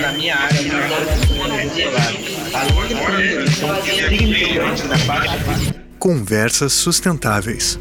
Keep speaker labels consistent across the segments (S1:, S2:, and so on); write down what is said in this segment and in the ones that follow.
S1: na minha área,
S2: Conversas sustentáveis.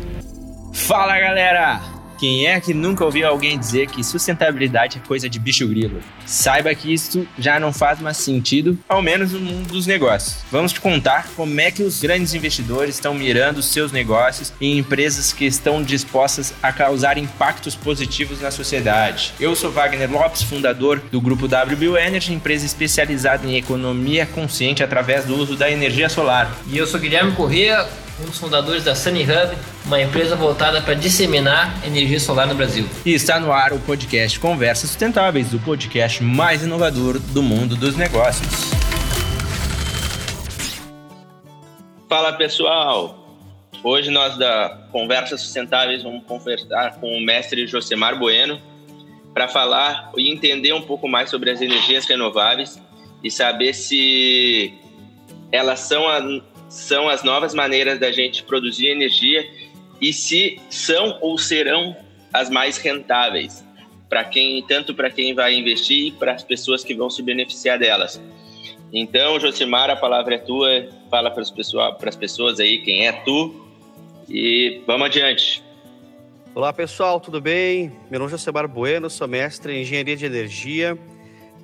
S1: Fala galera! Quem é que nunca ouviu alguém dizer que sustentabilidade é coisa de bicho grilo? Saiba que isso já não faz mais sentido, ao menos no mundo dos negócios. Vamos te contar como é que os grandes investidores estão mirando seus negócios em empresas que estão dispostas a causar impactos positivos na sociedade. Eu sou Wagner Lopes, fundador do grupo WBU Energy, empresa especializada em economia consciente através do uso da energia solar.
S3: E eu sou Guilherme Corrêa, um dos fundadores da Sunny Hub, uma empresa voltada para disseminar energia solar no Brasil.
S1: E está no ar o podcast Conversas Sustentáveis, o podcast mais inovador do mundo dos negócios. Fala pessoal! Hoje nós da Conversas Sustentáveis vamos conversar com o mestre Josemar Bueno para falar e entender um pouco mais sobre as energias renováveis e saber se elas são a são as novas maneiras da gente produzir energia e se são ou serão as mais rentáveis para quem tanto para quem vai investir e para as pessoas que vão se beneficiar delas. Então, Josimar, a palavra é tua. Fala para, pessoal, para as pessoas aí quem é tu e vamos adiante.
S4: Olá, pessoal, tudo bem? Meu nome é Josemar Bueno, sou mestre em Engenharia de Energia.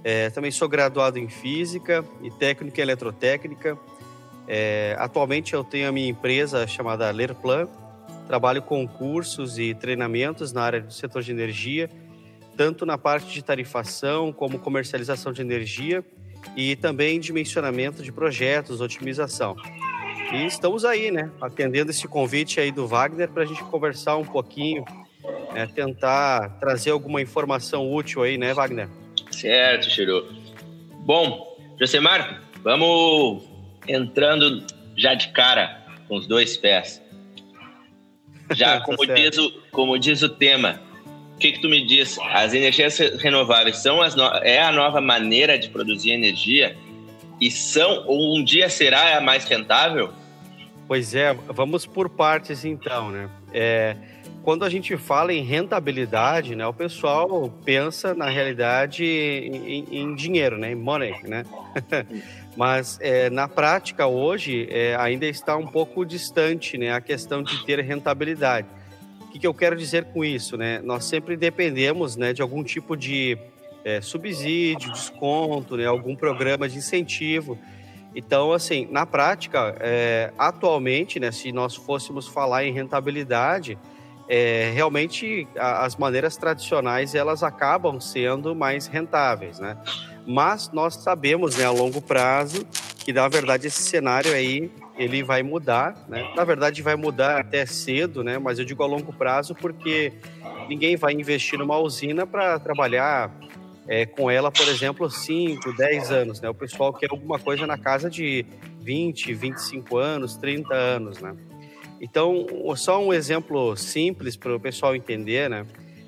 S4: É, também sou graduado em Física e técnico em Eletrotécnica. É, atualmente eu tenho a minha empresa chamada Lerplan, trabalho com cursos e treinamentos na área do setor de energia, tanto na parte de tarifação como comercialização de energia e também dimensionamento de projetos, otimização. E estamos aí, né, atendendo esse convite aí do Wagner para a gente conversar um pouquinho, né, tentar trazer alguma informação útil aí, né, Wagner?
S1: Certo, Chiru. Bom, Josemar, vamos entrando já de cara com os dois pés. Já tá como, diz, o, como diz o tema, o que, que tu me diz? As energias renováveis são as no... é a nova maneira de produzir energia e são ou um dia será a mais rentável?
S4: Pois é, vamos por partes então, né? É, quando a gente fala em rentabilidade, né, o pessoal pensa na realidade em, em dinheiro, né, em money, né? Mas é, na prática hoje é, ainda está um pouco distante, né, a questão de ter rentabilidade. O que, que eu quero dizer com isso, né? Nós sempre dependemos, né, de algum tipo de é, subsídio, desconto, né, algum programa de incentivo. Então, assim, na prática, é, atualmente, né, se nós fôssemos falar em rentabilidade, é, realmente a, as maneiras tradicionais elas acabam sendo mais rentáveis, né? Mas nós sabemos, né, a longo prazo, que na verdade esse cenário aí ele vai mudar, né? Na verdade vai mudar até cedo, né? Mas eu digo a longo prazo porque ninguém vai investir numa usina para trabalhar é, com ela, por exemplo, 5, 10 anos, né? O pessoal quer alguma coisa na casa de 20, 25 anos, 30 anos, né? Então, só um exemplo simples para o pessoal entender, né?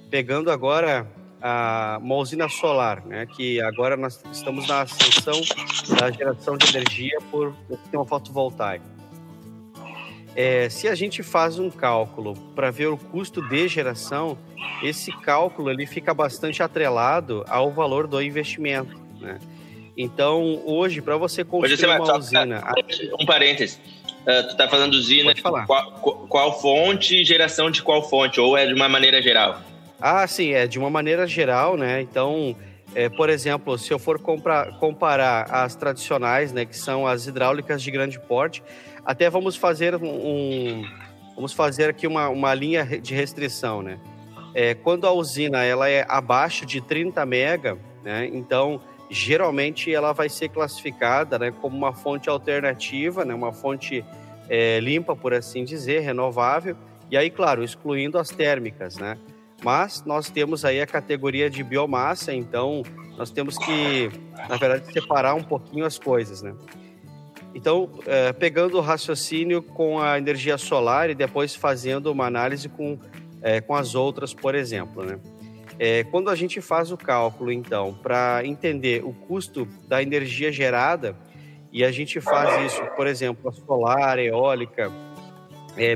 S4: Pegando agora a, uma usina solar, né? Que agora nós estamos na ascensão da geração de energia por sistema fotovoltaico. É, se a gente faz um cálculo para ver o custo de geração, esse cálculo ele fica bastante atrelado ao valor do investimento, né? Então, hoje, para você construir você uma usina...
S1: Um parênteses Uh, tu está falando usina,
S4: falar.
S1: Qual, qual, fonte e geração de qual fonte? Ou é de uma maneira geral?
S4: Ah, sim, é de uma maneira geral, né? Então, é, por exemplo, se eu for comprar, comparar as tradicionais, né, que são as hidráulicas de grande porte, até vamos fazer um, vamos fazer aqui uma, uma linha de restrição, né? É, quando a usina ela é abaixo de 30 mega, né? Então geralmente ela vai ser classificada né, como uma fonte alternativa, né, uma fonte é, limpa, por assim dizer, renovável, e aí, claro, excluindo as térmicas, né? Mas nós temos aí a categoria de biomassa, então nós temos que, na verdade, separar um pouquinho as coisas, né? Então, é, pegando o raciocínio com a energia solar e depois fazendo uma análise com, é, com as outras, por exemplo, né? É, quando a gente faz o cálculo, então, para entender o custo da energia gerada, e a gente faz isso, por exemplo, a solar, eólica,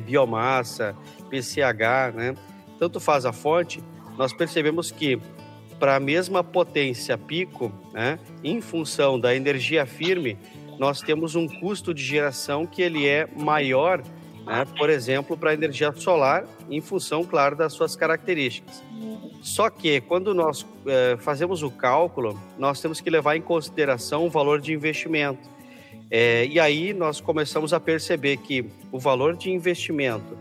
S4: biomassa, PCH, né? Tanto faz a fonte, nós percebemos que para a mesma potência pico, né, em função da energia firme, nós temos um custo de geração que ele é maior, né, por exemplo, para a energia solar, em função, claro, das suas características. Só que quando nós é, fazemos o cálculo, nós temos que levar em consideração o valor de investimento. É, e aí nós começamos a perceber que o valor de investimento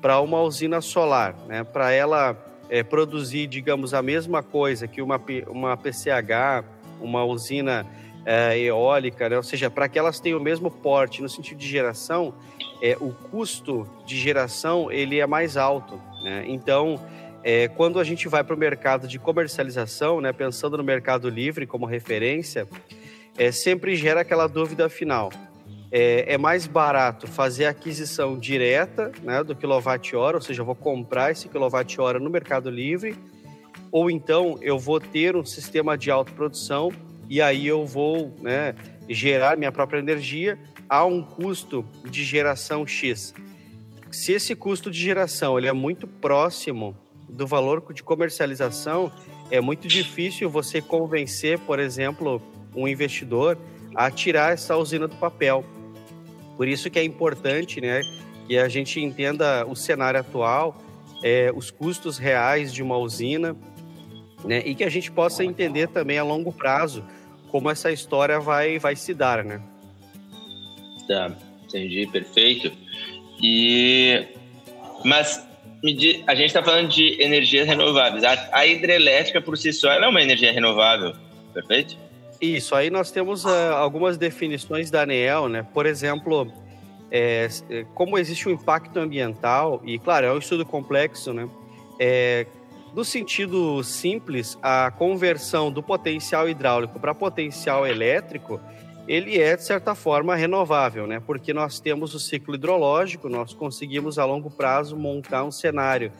S4: para uma usina solar, né, para ela é, produzir, digamos, a mesma coisa que uma, uma PCH, uma usina é, eólica, né, ou seja, para que elas tenham o mesmo porte no sentido de geração, é, o custo de geração ele é mais alto. Né? Então, é, quando a gente vai para o mercado de comercialização, né, pensando no mercado livre como referência, é, sempre gera aquela dúvida final. É, é, mais barato fazer a aquisição direta né, do quilowatt-hora, ou seja, eu vou comprar esse quilowatt-hora no Mercado Livre, ou então eu vou ter um sistema de autoprodução e aí eu vou né, gerar minha própria energia a um custo de geração X. Se esse custo de geração ele é muito próximo do valor de comercialização, é muito difícil você convencer, por exemplo, um investidor a tirar essa usina do papel. Por isso que é importante né, que a gente entenda o cenário atual, é, os custos reais de uma usina, né, e que a gente possa entender também a longo prazo como essa história vai, vai se dar, né?
S1: Tá, entendi, perfeito. E mas a gente está falando de energias renováveis. A, hidrelétrica por si só é uma energia renovável, perfeito?
S4: Isso, aí nós temos uh, algumas definições da ANEEL, né? Por exemplo, é, é, como existe um impacto ambiental, e claro, é um estudo complexo, né? É, no sentido simples, a conversão do potencial hidráulico para potencial elétrico, ele é, de certa forma, renovável, né? Porque nós temos o ciclo hidrológico, nós conseguimos, a longo prazo, montar um cenário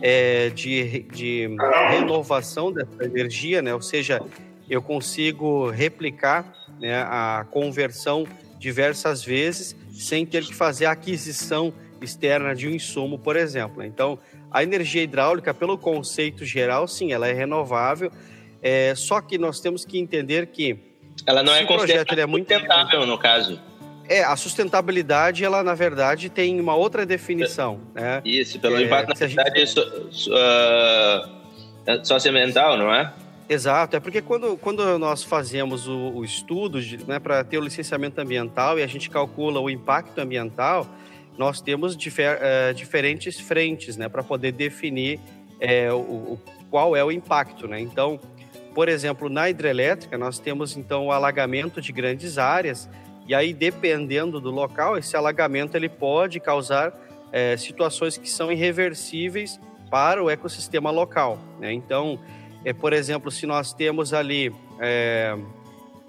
S4: é, de, de renovação dessa energia, né? Ou seja, eu consigo replicar né, a conversão diversas vezes sem ter que fazer a aquisição externa de um insumo, por exemplo. Então, a energia hidráulica, pelo conceito geral, sim, ela é renovável, é, só que nós temos que entender que
S1: ela não é considerada é muito sustentável, no caso.
S4: É, a sustentabilidade, ela na verdade tem uma outra definição. Né?
S1: Isso, pelo é, impacto na cidade gente... so, uh, socioambiental, não é?
S4: Exato, é porque quando, quando nós fazemos o, o estudo né, para ter o licenciamento ambiental e a gente calcula o impacto ambiental, nós temos difer, uh, diferentes frentes né, para poder definir uh, o, o, qual é o impacto. Né? Então, por exemplo, na hidrelétrica, nós temos então o alagamento de grandes áreas, e aí, dependendo do local, esse alagamento ele pode causar uh, situações que são irreversíveis para o ecossistema local. Né? Então, é, por exemplo, se nós temos ali é,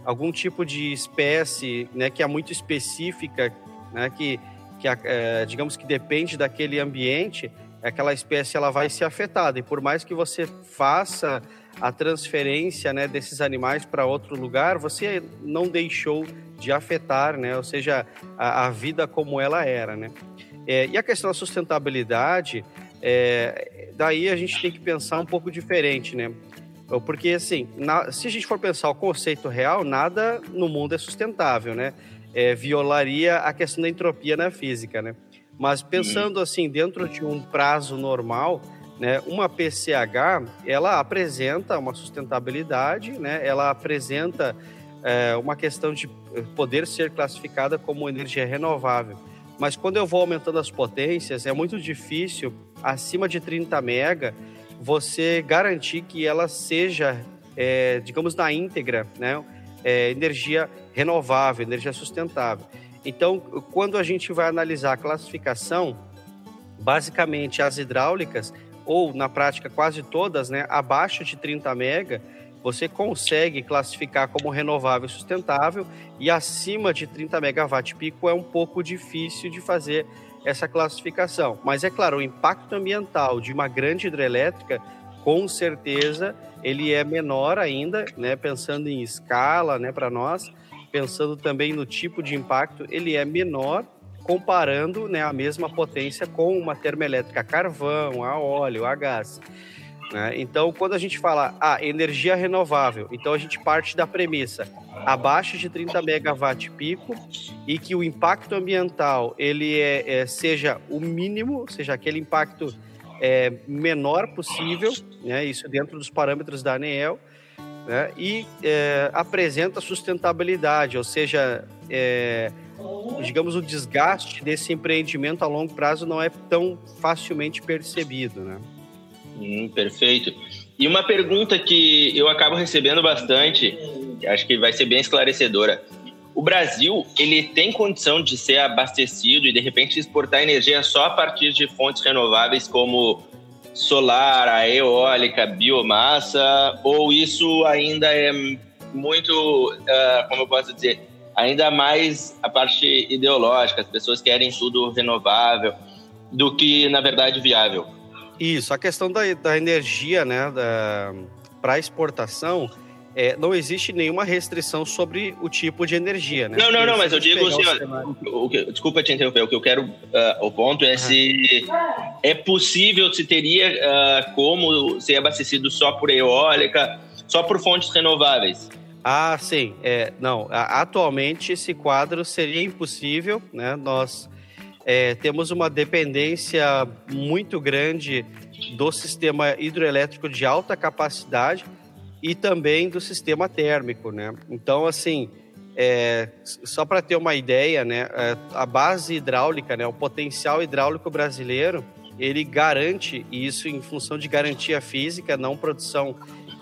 S4: algum tipo de espécie né, que é muito específica, né, que, que é, digamos que depende daquele ambiente, aquela espécie ela vai ser afetada. E por mais que você faça a transferência né, desses animais para outro lugar, você não deixou de afetar, né, ou seja, a, a vida como ela era. Né? É, e a questão da sustentabilidade, é, daí a gente tem que pensar um pouco diferente, né? Porque, assim, na, se a gente for pensar o conceito real, nada no mundo é sustentável, né? É, violaria a questão da entropia na física, né? Mas pensando assim, dentro de um prazo normal, né, uma PCH, ela apresenta uma sustentabilidade, né? Ela apresenta é, uma questão de poder ser classificada como energia renovável. Mas quando eu vou aumentando as potências, é muito difícil, acima de 30 mega, você garantir que ela seja, é, digamos, na íntegra, né? É, energia renovável, energia sustentável. Então, quando a gente vai analisar a classificação, basicamente as hidráulicas, ou na prática quase todas, né, abaixo de 30 mega, você consegue classificar como renovável e sustentável, e acima de 30 megawatt pico é um pouco difícil de fazer essa classificação. Mas é claro, o impacto ambiental de uma grande hidrelétrica, com certeza, ele é menor ainda, né? Pensando em escala, né, para nós, pensando também no tipo de impacto, ele é menor comparando, né, a mesma potência com uma termoelétrica a carvão, a óleo, a gás. Né? Então, quando a gente fala ah, energia renovável, então a gente parte da premissa abaixo de 30 megawatt pico e que o impacto ambiental ele é, é seja o mínimo, seja aquele impacto é, menor possível, né? isso dentro dos parâmetros da ANEEL, né? e é, apresenta sustentabilidade, ou seja, é, digamos, o desgaste desse empreendimento a longo prazo não é tão facilmente percebido. Né?
S1: Hum, perfeito. E uma pergunta que eu acabo recebendo bastante, acho que vai ser bem esclarecedora. O Brasil, ele tem condição de ser abastecido e de repente exportar energia só a partir de fontes renováveis como solar, a eólica, biomassa, ou isso ainda é muito, uh, como eu posso dizer, ainda mais a parte ideológica, as pessoas querem tudo renovável, do que, na verdade, viável?
S4: Isso, a questão da, da energia, né, para exportação, é, não existe nenhuma restrição sobre o tipo de energia, né?
S1: Não, não, não, mas eu digo assim, o, o, o, desculpa te interromper, o que eu quero, uh, o ponto é uhum. se é possível, se teria uh, como ser abastecido só por eólica, só por fontes renováveis.
S4: Ah, sim, é, não, atualmente esse quadro seria impossível, né? Nós é, temos uma dependência muito grande do sistema hidroelétrico de alta capacidade e também do sistema térmico, né? Então, assim, é, só para ter uma ideia, né, é, a base hidráulica, né, o potencial hidráulico brasileiro, ele garante isso em função de garantia física, não produção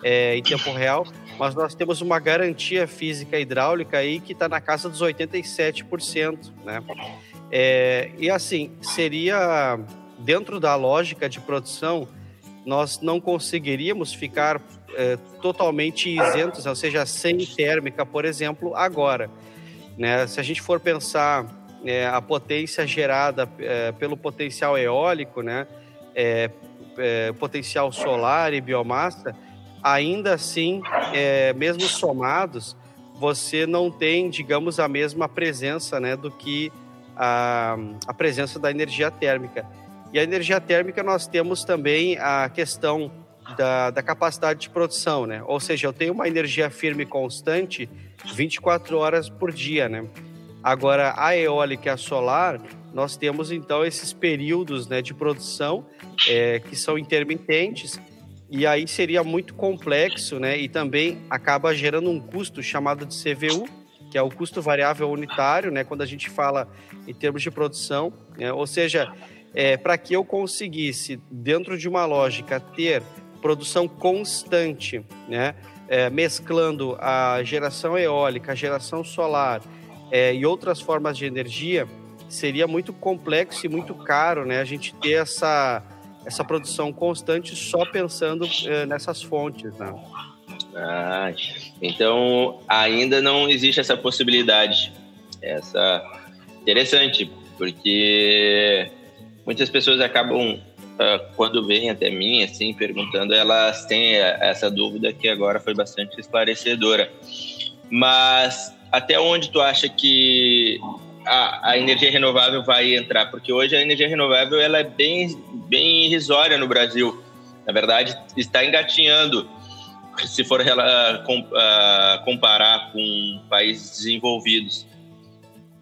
S4: é, em tempo real, mas nós temos uma garantia física hidráulica aí que está na casa dos 87%, né? É, e assim, seria dentro da lógica de produção, nós não conseguiríamos ficar é, totalmente isentos, ou seja, sem térmica, por exemplo, agora. Né? Se a gente for pensar é, a potência gerada é, pelo potencial eólico, né? É, é, potencial solar e biomassa, ainda assim, mesmo somados, você não tem, digamos, a mesma presença né, do que a, a presença da energia térmica. E a energia térmica nós temos também a questão da, da, capacidade de produção, né? Ou seja, eu tenho uma energia firme constante 24 horas por dia, né? Agora, a eólica e a solar, nós temos então esses períodos né, de produção é, que são intermitentes e aí seria muito complexo, né? E também acaba gerando um custo chamado de CVU, que é o custo variável unitário, né? Quando a gente fala em termos de produção, né? ou seja, é, para que eu conseguisse dentro de uma lógica ter produção constante, né? É, mesclando a geração eólica, a geração solar é, e outras formas de energia, seria muito complexo e muito caro, né? A gente ter essa essa produção constante só pensando eh, nessas fontes, né?
S1: Ah, então ainda não existe essa possibilidade. Essa interessante, porque muitas pessoas acabam uh, quando vêm até mim assim perguntando, elas têm essa dúvida que agora foi bastante esclarecedora. Mas até onde tu acha que a, a, energia renovável vai entrar? Porque hoje a energia renovável ela é bem, bem irrisória no Brasil. Na verdade, está engatinhando, se for ela, comparar com países desenvolvidos.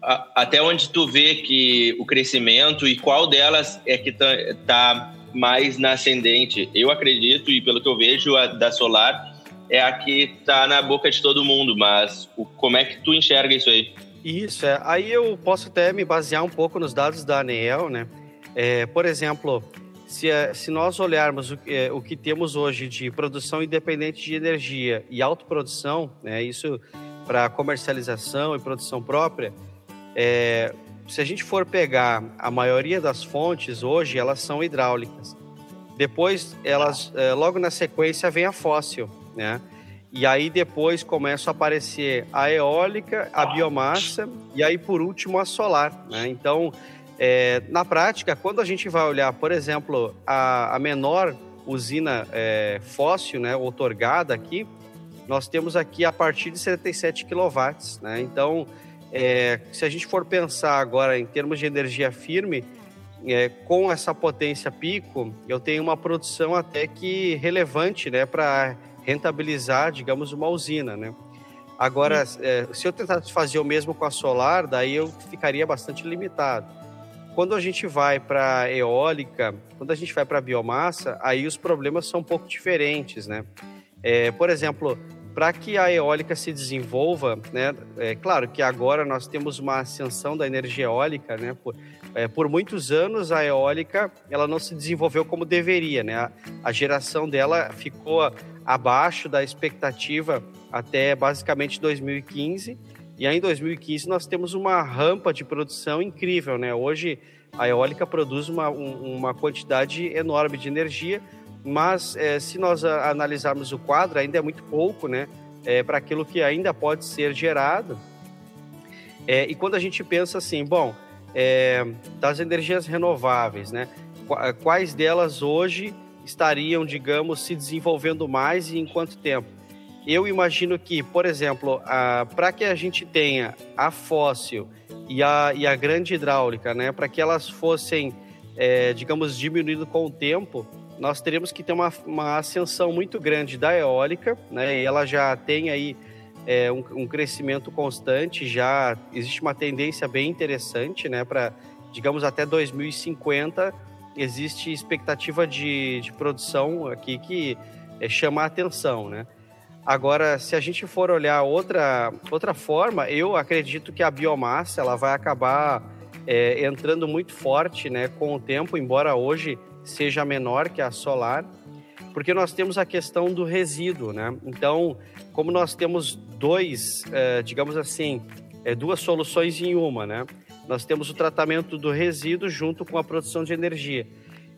S1: Até onde tu vê que o crescimento e qual delas é que está tá mais na ascendente? Eu acredito, e pelo que eu vejo, a da solar é a que está na boca de todo mundo, mas o, como é que tu enxerga isso aí?
S4: Isso, é. Aí eu posso até me basear um pouco nos dados da ANEEL, né? É, por exemplo, se, é, se nós olharmos o, é, o que temos hoje de produção independente de energia e autoprodução, né, isso para comercialização e produção própria, é, se a gente for pegar a maioria das fontes hoje, elas são hidráulicas. Depois, elas, é, logo na sequência, vem a fóssil, né? E aí depois começa a aparecer a eólica, a biomassa e aí por último a solar. Né? Então, é, na prática, quando a gente vai olhar, por exemplo, a, a menor usina é, fóssil, né, otorgada aqui, nós temos aqui a partir de 77 kW. Né? Então, é, se a gente for pensar agora em termos de energia firme, é, com essa potência pico, eu tenho uma produção até que relevante, né, para rentabilizar, digamos, uma usina, né? Agora, é, se eu tentasse fazer o mesmo com a solar, daí eu ficaria bastante limitado. Quando a gente vai para eólica, quando a gente vai para biomassa, aí os problemas são um pouco diferentes, né? É, por exemplo, para que a eólica se desenvolva, né? É claro que agora nós temos uma ascensão da energia eólica, né? Por, é, por muitos anos a eólica ela não se desenvolveu como deveria, né? A, a geração dela ficou abaixo da expectativa até basicamente 2015. E aí em 2015 nós temos uma rampa de produção incrível, né? Hoje a eólica produz uma, uma quantidade enorme de energia, mas é, se nós analisarmos o quadro, ainda é muito pouco, né? É, para aquilo que ainda pode ser gerado. É, e quando a gente pensa assim, bom, é, das energias renováveis, né? Quais delas hoje estariam, digamos, se desenvolvendo mais e em quanto tempo? Eu imagino que, por exemplo, para que a gente tenha a fóssil e a, e a grande hidráulica, né, para que elas fossem, é, digamos, diminuindo com o tempo, nós teríamos que ter uma, uma ascensão muito grande da eólica, né, e ela já tem aí é, um, um, crescimento constante, já existe uma tendência bem interessante, né, para, digamos, até 2050 existe expectativa de, de produção aqui que é, chama a atenção, né. Agora, se a gente for olhar outra, outra forma, eu acredito que a biomassa ela vai acabar é, entrando muito forte né, com o tempo, embora hoje seja menor que a solar, porque nós temos a questão do resíduo. Né? Então, como nós temos dois, é, digamos assim, é, duas soluções em uma, né? nós temos o tratamento do resíduo junto com a produção de energia.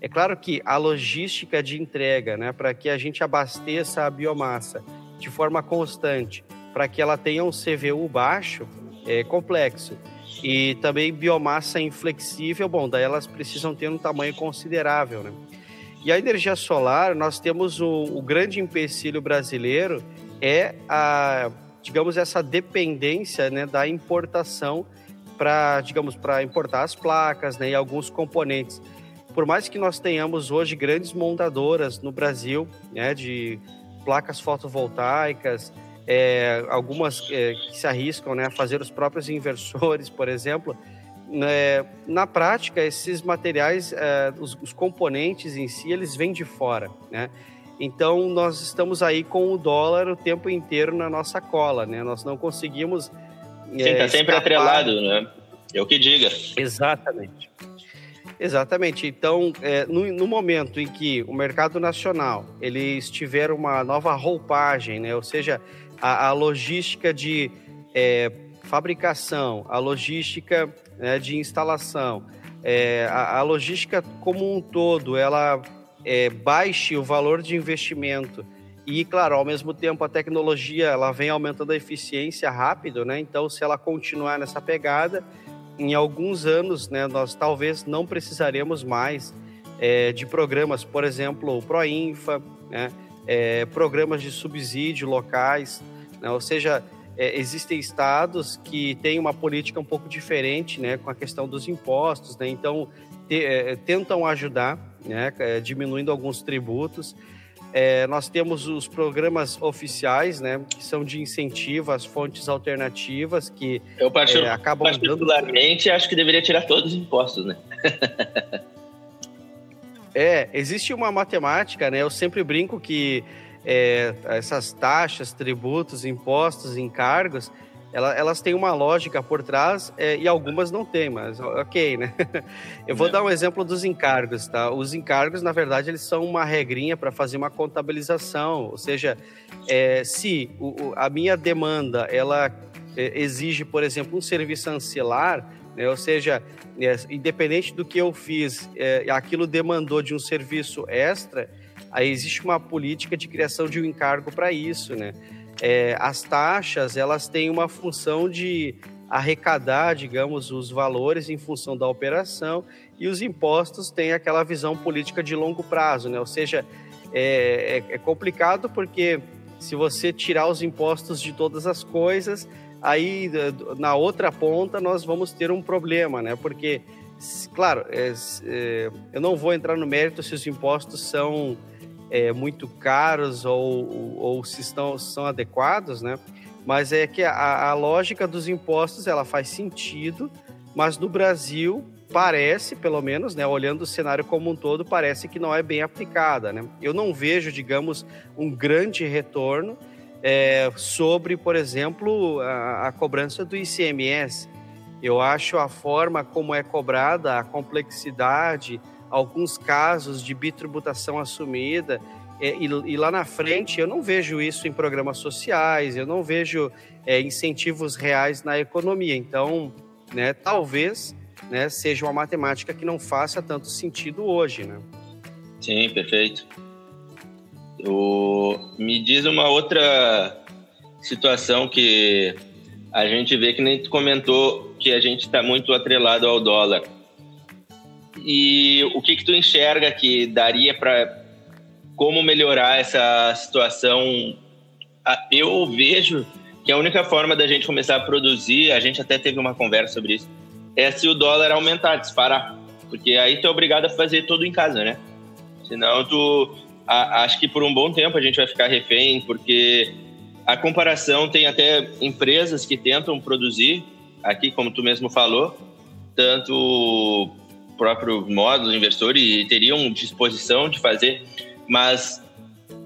S4: É claro que a logística de entrega, né, para que a gente abasteça a biomassa de forma constante para que ela tenha um CVU baixo, é complexo. E também biomassa inflexível, bom, daí elas precisam ter um tamanho considerável, né? E a energia solar, nós temos o, o grande empecilho brasileiro é a, digamos, essa dependência né, da importação para, digamos, para importar as placas né, e alguns componentes. Por mais que nós tenhamos hoje grandes montadoras no Brasil, né, de placas fotovoltaicas, é, algumas é, que se arriscam né, a fazer os próprios inversores, por exemplo. Né, na prática, esses materiais, é, os, os, componentes em si, eles vêm de fora, né? Então, nós estamos aí com o dólar o tempo inteiro na nossa cola, né? Nós não conseguimos...
S1: Sim, está é, sempre atrelado, né? É o que diga.
S4: Exatamente. Exatamente. Então, é, no, no, momento em que o mercado nacional ele estiver uma nova roupagem, né? ou seja, a, a logística de é, fabricação, a logística né, de instalação, é, a, a, logística como um todo, ela é, baixe o valor de investimento e, claro, ao mesmo tempo a tecnologia ela vem aumentando a eficiência rápido, né? Então, se ela continuar nessa pegada, em alguns anos, né, nós talvez não precisaremos mais é, de programas, por exemplo, o Proinfa, né, é, programas de subsídio locais, né, ou seja, é, existem estados que têm uma política um pouco diferente, né, com a questão dos impostos, né, então te, é, tentam ajudar, né, é, diminuindo alguns tributos. É, nós temos os programas oficiais, né, que são de incentivo às fontes alternativas, que
S1: eu é, acabam particularmente dando... acho que deveria tirar todos os impostos, né?
S4: é, existe uma matemática, né? Eu sempre brinco que é, essas taxas, tributos, impostos, encargos, ela, elas têm uma lógica por trás é, e algumas não têm, mas ok, né? Eu vou é. dar um exemplo dos encargos, tá? Os encargos, na verdade, eles são uma regrinha para fazer uma contabilização, ou seja, é, se o, a minha demanda ela é, exige, por exemplo, um serviço ancilar, né? ou seja, é, independente do que eu fiz, é, aquilo demandou de um serviço extra, aí existe uma política de criação de um encargo para isso, né? É, as taxas elas têm uma função de arrecadar, digamos, os valores em função da operação e os impostos têm aquela visão política de longo prazo, né? Ou seja, é, é, é complicado porque se você tirar os impostos de todas as coisas, aí na outra ponta nós vamos ter um problema, né? Porque claro, é, é, eu não vou entrar no mérito se os impostos são é, muito caros ou, ou se estão, são adequados, né? Mas é que a, a lógica dos impostos ela faz sentido, mas no Brasil parece, pelo menos, né, olhando o cenário como um todo, parece que não é bem aplicada. Né? Eu não vejo, digamos, um grande retorno é, sobre, por exemplo, a, a, cobrança do ICMS. Eu acho a forma como é cobrada, a complexidade, alguns casos de bitributação assumida, é, e, e, lá na frente eu não vejo isso em programas sociais, eu não vejo é, incentivos reais na economia. Então, né, talvez né, seja uma matemática que não faça tanto sentido hoje, né?
S1: Sim, perfeito. O... Me diz uma outra situação que a gente vê que nem tu comentou que a gente está muito atrelado ao dólar. E o que que tu enxerga que daria para como melhorar essa situação? Eu vejo que a única forma da gente começar a produzir, a gente até teve uma conversa sobre isso, é se o dólar aumentar, disparar. Porque aí tu é obrigado a fazer tudo em casa, né? Senão tu. A, acho que por um bom tempo a gente vai ficar refém, porque a comparação tem até empresas que tentam produzir, aqui, como tu mesmo falou, tanto próprio módulo investidor e teriam disposição de fazer, mas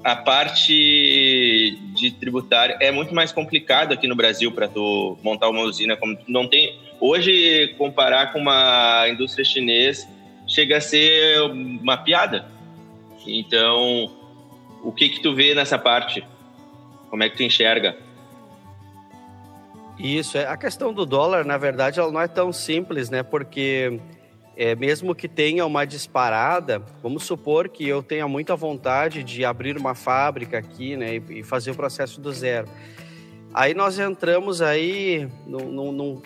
S1: a parte de tributária é muito mais complicado aqui no Brasil para tu montar uma usina como não tem. Hoje comparar com uma indústria chinesa chega a ser uma piada. Então o que que tu vê nessa parte? Como é que tu enxerga?
S4: Isso é a questão do dólar na verdade ela não é tão simples né? Porque é, mesmo que tenha uma disparada, vamos supor que eu tenha muita vontade de abrir uma fábrica aqui, né, e, e fazer o processo do zero. Aí nós entramos aí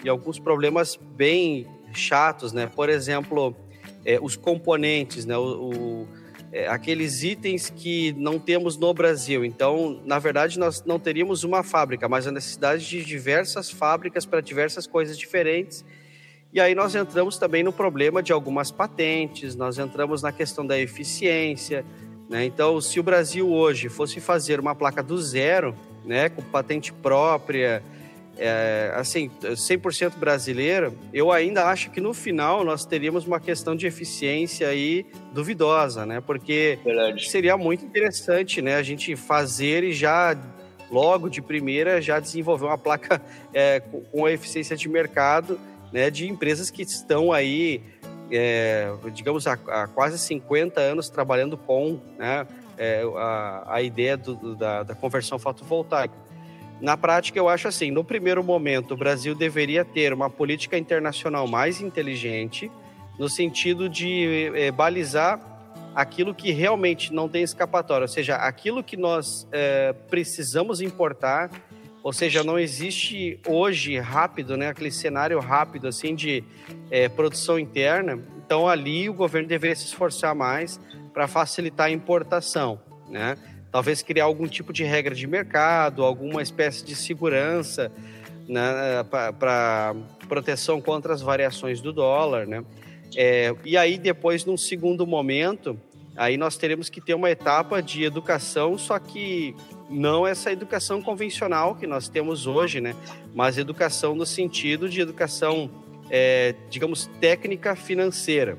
S4: em alguns problemas bem chatos, né? Por exemplo, é, os componentes, né? O, o, é, aqueles itens que não temos no Brasil. Então, na verdade, nós não teríamos uma fábrica, mas a necessidade de diversas fábricas para diversas coisas diferentes e aí nós entramos também no problema de algumas patentes, nós entramos na questão da eficiência. Né? Então, se o Brasil hoje fosse fazer uma placa do zero, né, com patente própria, é, assim, 100% brasileira, eu ainda acho que no final nós teríamos uma questão de eficiência aí duvidosa, né? Porque Verdade. seria muito interessante, né, a gente fazer e já logo de primeira já desenvolver uma placa é, com a eficiência de mercado né, de empresas que estão aí, é, digamos, há, há, quase 50 anos trabalhando com né, é, a, a, ideia do, da, da conversão fotovoltaica. Na prática, eu acho assim: no primeiro momento, o Brasil deveria ter uma política internacional mais inteligente, no sentido de é, balizar aquilo que realmente não tem escapatória, ou seja, aquilo que nós é, precisamos importar ou seja, não existe hoje rápido, né, aquele cenário rápido assim de é, produção interna. Então ali o governo deveria se esforçar mais para facilitar a importação, né? Talvez criar algum tipo de regra de mercado, alguma espécie de segurança né, para proteção contra as variações do dólar, né? É, e aí depois, num segundo momento, aí nós teremos que ter uma etapa de educação, só que não essa educação convencional que nós temos hoje, né? Mas educação no sentido de educação, é, digamos, técnica financeira.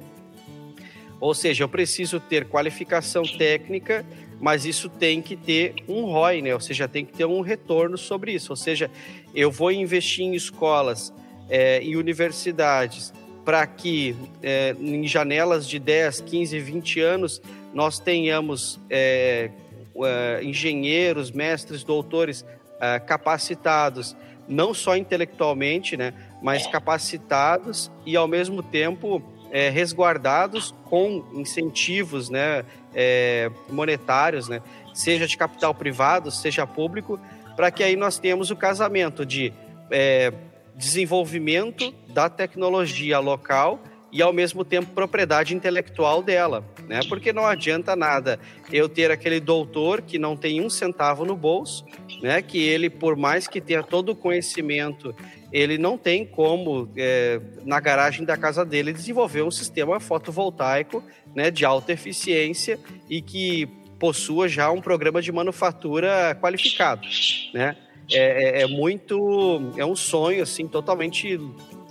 S4: Ou seja, eu preciso ter qualificação técnica, mas isso tem que ter um ROI, né? Ou seja, tem que ter um retorno sobre isso. Ou seja, eu vou investir em escolas, é, em universidades, para que é, em janelas de 10, 15, 20 anos nós tenhamos é, uh, engenheiros, mestres, doutores uh, capacitados, não só intelectualmente, né, mas capacitados e ao mesmo tempo é, resguardados com incentivos né, é, monetários, né, seja de capital privado, seja público, para que aí nós tenhamos o casamento de é, desenvolvimento da tecnologia local e ao mesmo tempo propriedade intelectual dela, né? Porque não adianta nada eu ter aquele doutor que não tem um centavo no bolso, né? Que ele, por mais que tenha todo o conhecimento ele não tem como, é, na garagem da casa dele, desenvolver um sistema fotovoltaico né, de alta eficiência e que possua já um programa de manufatura qualificado, né? É, é, é muito, é um sonho assim totalmente,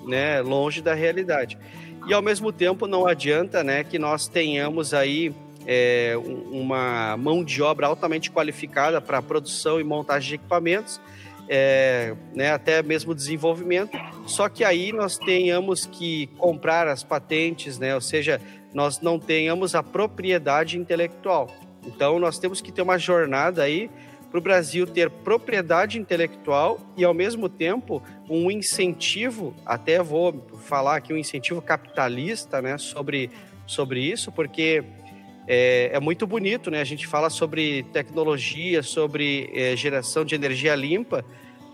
S4: né, longe da realidade. E ao mesmo tempo não adianta, né, que nós tenhamos aí é, uma mão de obra altamente qualificada para produção e montagem de equipamentos, é, né, até mesmo desenvolvimento. Só que aí nós tenhamos que comprar as patentes, né, ou seja, nós não tenhamos a propriedade intelectual. Então, nós temos que ter uma jornada aí para o Brasil ter propriedade intelectual e, ao mesmo tempo, um incentivo, até vou falar aqui, um incentivo capitalista né, sobre, sobre isso, porque é, é muito bonito, né? A gente fala sobre tecnologia, sobre é, geração de energia limpa,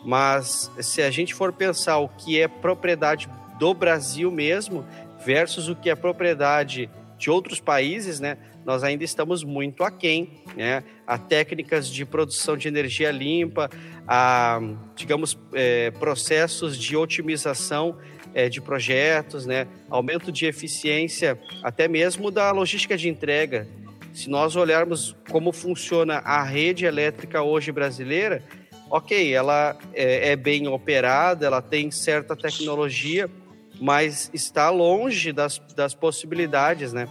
S4: mas se a gente for pensar o que é propriedade do Brasil mesmo versus o que é propriedade de outros países, né? Nós ainda estamos muito aquém, né? A técnicas de produção de energia limpa, a, digamos, é, processos de otimização é, de projetos, né? Aumento de eficiência, até mesmo da logística de entrega. Se nós olharmos como funciona a rede elétrica hoje brasileira, ok, ela é, é bem operada, ela tem certa tecnologia, mas está longe das, das possibilidades, né?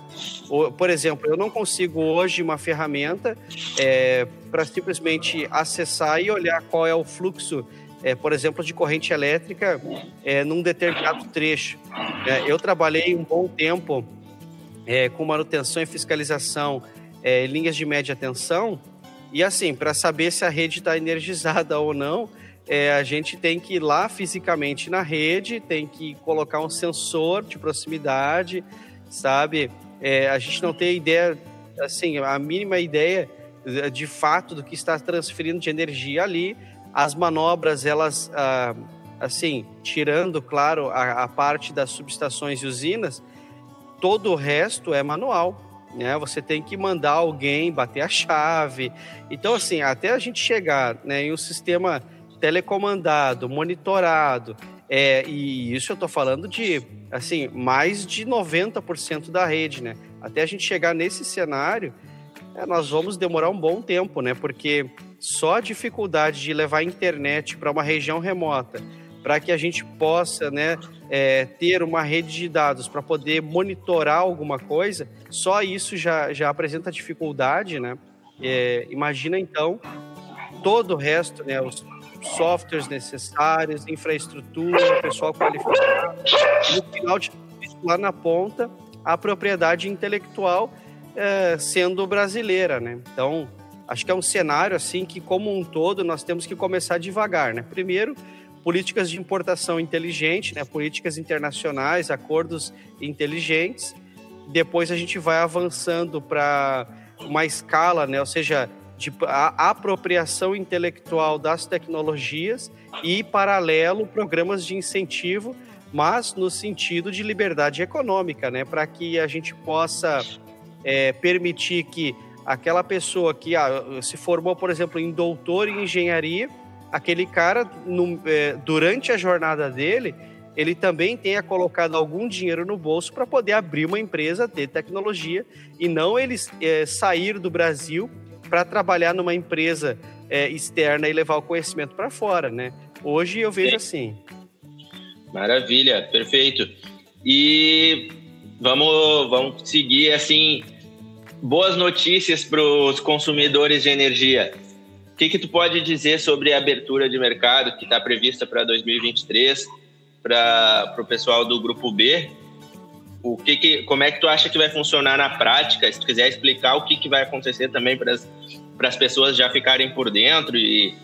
S4: Por exemplo, eu não consigo hoje uma ferramenta é, para simplesmente acessar e olhar qual é o fluxo, é, por exemplo, de corrente elétrica é, num determinado trecho. É, eu trabalhei um bom tempo é, com manutenção e fiscalização é, em linhas de média tensão e assim, para saber se a rede está energizada ou não, é, a gente tem que ir lá fisicamente na rede, tem que colocar um sensor de proximidade, sabe? É, a gente não tem ideia, assim, a mínima ideia de fato do que está transferindo de energia ali. As manobras, elas, ah, assim, tirando, claro, a, a parte das subestações e usinas, todo o resto é manual. Né? Você tem que mandar alguém bater a chave. Então, assim, até a gente chegar né, em um sistema telecomandado, monitorado, é, e isso eu estou falando de, assim, mais de 90% da rede, né? Até a gente chegar nesse cenário, é, nós vamos demorar um bom tempo, né? Porque só a dificuldade de levar a internet para uma região remota, para que a gente possa, né, é, ter uma rede de dados para poder monitorar alguma coisa, só isso já, já apresenta dificuldade, né? É, imagina então todo o resto, né? Os softwares necessários, infraestrutura, pessoal qualificado. No final lá na ponta, a propriedade intelectual é, sendo brasileira, né? Então, acho que é um cenário assim que, como um todo, nós temos que começar devagar, né? Primeiro, políticas de importação inteligente, né? Políticas internacionais, acordos inteligentes. Depois a gente vai avançando para uma escala, né? Ou seja, de a, apropriação intelectual das tecnologias e, paralelo, programas de incentivo, mas no sentido de liberdade econômica, né? Para que a gente possa é, permitir que aquela pessoa que ah, se formou, por exemplo, em doutor em engenharia, aquele cara, no, é, durante a jornada dele, ele também tenha colocado algum dinheiro no bolso para poder abrir uma empresa de tecnologia e não ele é, sair do Brasil para trabalhar numa empresa é, externa e levar o conhecimento para fora, né? Hoje eu vejo Sim. assim.
S1: Maravilha, perfeito. E vamos, vamos seguir assim boas notícias para os consumidores de energia. O que, que tu pode dizer sobre a abertura de mercado que está prevista para 2023 para o pessoal do grupo B? O que, que como é que tu acha que vai funcionar na prática? Se tu quiser explicar o que, que vai acontecer também para as pessoas já ficarem por dentro e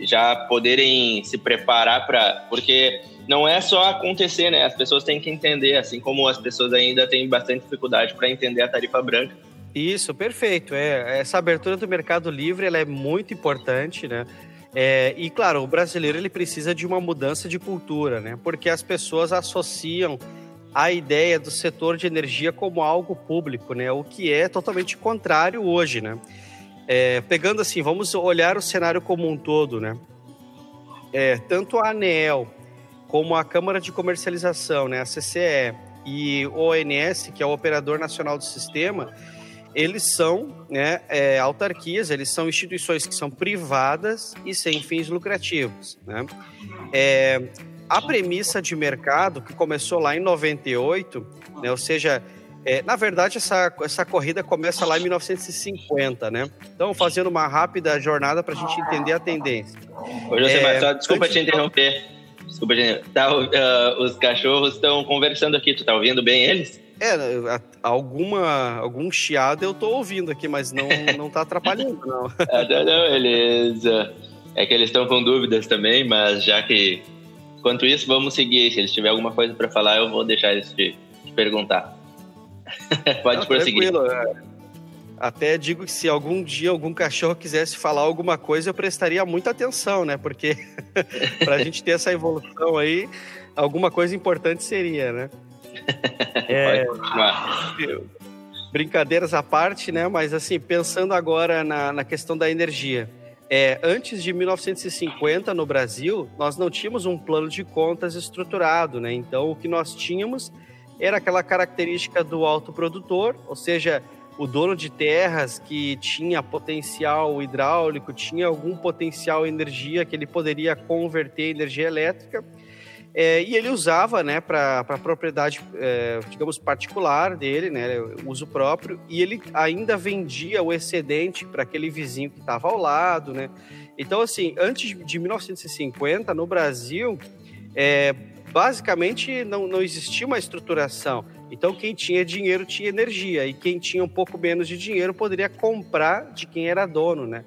S1: já poderem se preparar para. Porque não é só acontecer, né? As pessoas têm que entender, assim como as pessoas ainda têm bastante dificuldade para entender a tarifa branca.
S4: Isso, perfeito. É, essa abertura do mercado livre ela é muito importante, né? É, e claro, o brasileiro ele precisa de uma mudança de cultura, né? Porque as pessoas associam a ideia do setor de energia como algo público, né? O que é totalmente contrário hoje, né? É, pegando assim, vamos olhar o cenário como um todo, né? É, tanto a ANEEL como a Câmara de Comercialização, né, a CCE, e o ONS, que é o Operador Nacional do Sistema, eles são né, é, autarquias, eles são instituições que são privadas e sem fins lucrativos. Né? É, a premissa de mercado, que começou lá em 98, né, ou seja, é, na verdade, essa, essa corrida começa lá em 1950, né? Então, fazendo uma rápida jornada para a gente entender a tendência.
S1: Ô, José, é, só, desculpa te interromper. Desculpa, gente. Tá, uh, os cachorros estão conversando aqui. Tu tá ouvindo bem eles?
S4: É, alguma, algum chiado eu tô ouvindo aqui, mas não, não tá atrapalhando, não.
S1: ah, não, não, eles... Uh, é que eles estão com dúvidas também, mas já que... Enquanto isso, vamos seguir. Se eles tiverem alguma coisa para falar, eu vou deixar eles te, te perguntar. Pode Não, prosseguir. Tranquilo. É.
S4: Até digo que se algum dia algum cachorro quisesse falar alguma coisa, eu prestaria muita atenção, né? Porque para a gente ter essa evolução aí, alguma coisa importante seria, né?
S1: É, Pode continuar.
S4: Brincadeiras à parte, né? Mas assim, pensando agora na, na questão da energia. É, antes de 1950, no Brasil, nós não tínhamos um plano de contas estruturado, né? Então, o que nós tínhamos era aquela característica do autoprodutor, ou seja, o dono de terras que tinha potencial hidráulico, tinha algum potencial energia que ele poderia converter em energia elétrica, é, e ele usava né, para propriedade, é, digamos, particular dele, né, uso próprio, e ele ainda vendia o excedente para aquele vizinho que estava ao lado. Né? Então, assim, antes de 1950, no Brasil, é, basicamente não, não existia uma estruturação. Então, quem tinha dinheiro tinha energia, e quem tinha um pouco menos de dinheiro poderia comprar de quem era dono, né?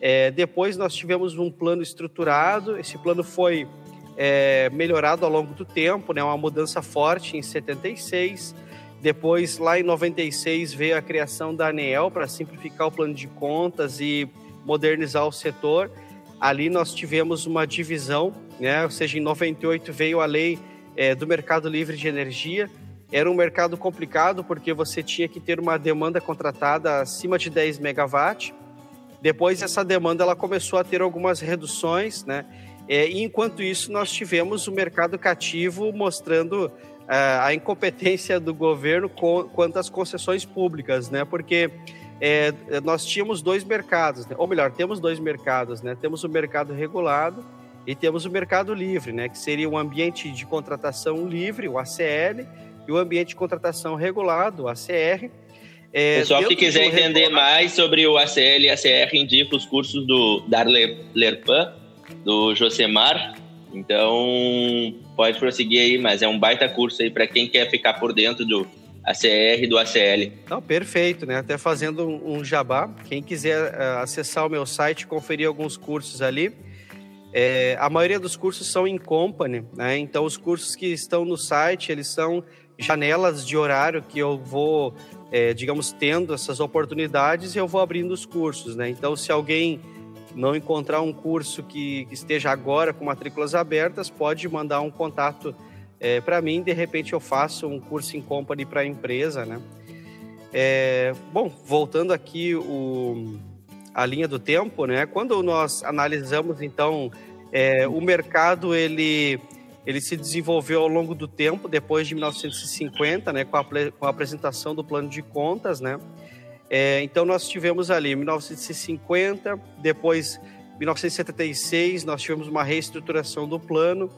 S4: É, depois nós tivemos um plano estruturado, esse plano foi é, melhorado ao longo do tempo, né? Uma mudança forte em 76. Depois, lá em 96, veio a criação da ANEEL para simplificar o plano de contas e modernizar o setor. Ali nós tivemos uma divisão né? Ou seja, em 98 veio a lei é, do mercado livre de energia. Era um mercado complicado porque você tinha que ter uma demanda contratada acima de 10 megawatts. Depois essa demanda ela começou a ter algumas reduções, né? É, e enquanto isso nós tivemos o mercado cativo mostrando uh, a incompetência do governo com, quanto às concessões públicas, né? Porque é, nós tínhamos dois mercados, né? ou melhor, temos dois mercados, né? Temos o mercado regulado e temos o mercado livre, né, que seria um ambiente de contratação livre, o ACL, e o ambiente de contratação regulado, o ACR.
S1: É, Pessoal que quiser entender regulado... mais sobre o ACL e ACR, indica os cursos do Darle Lerpan, do Josemar. Então, pode prosseguir aí, mas é um baita curso aí para quem quer ficar por dentro do ACR do ACL.
S4: Não, perfeito, né? Até fazendo um, jabá, quem quiser uh, acessar o meu site, conferir alguns cursos ali, é, a maioria dos cursos são em company, né? Então os cursos que estão no site, eles são janelas de horário que eu vou, é, digamos, tendo essas oportunidades e eu vou abrindo os cursos, né? Então se alguém não encontrar um curso que, que esteja agora com matrículas abertas, pode mandar um contato é, para mim. De repente eu faço um curso em company para a empresa, né? É, bom, voltando aqui o a linha do tempo, né? Quando nós analisamos então é, o mercado ele ele se desenvolveu ao longo do tempo, depois de 1950, né, com a, com a apresentação do plano de contas, né? É, então nós tivemos ali 1950, depois 1976 nós tivemos uma reestruturação do plano,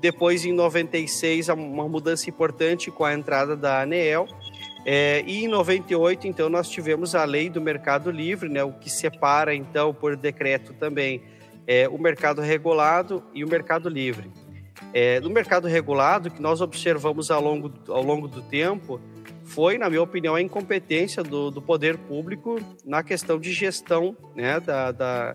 S4: depois em 96 uma mudança importante com a entrada da ANEEL é, e em 98, então, nós tivemos a lei do mercado livre, né, o que separa, então, por decreto também, é, o mercado regulado e o mercado livre. É, no mercado regulado, que nós observamos ao longo, ao longo do tempo, foi, na minha opinião, a incompetência do, do poder público na questão de gestão né, da, da,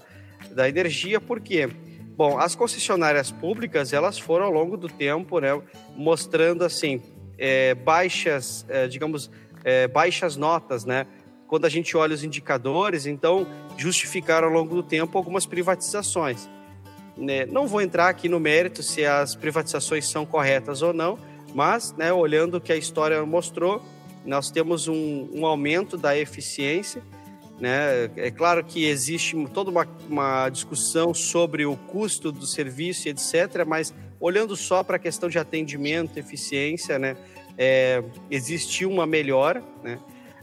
S4: da energia, por quê? Bom, as concessionárias públicas, elas foram ao longo do tempo, né, mostrando, assim, é, baixas, é, digamos, é, baixas notas, né? Quando a gente olha os indicadores, então justificaram ao longo do tempo algumas privatizações. Né? Não vou entrar aqui no mérito se as privatizações são corretas ou não, mas, né, olhando o que a história mostrou, nós temos um, um aumento da eficiência. Né? É claro que existe toda uma, uma discussão sobre o custo do serviço, etc., mas olhando só para a questão de atendimento, eficiência, né, é, existiu uma melhora, né,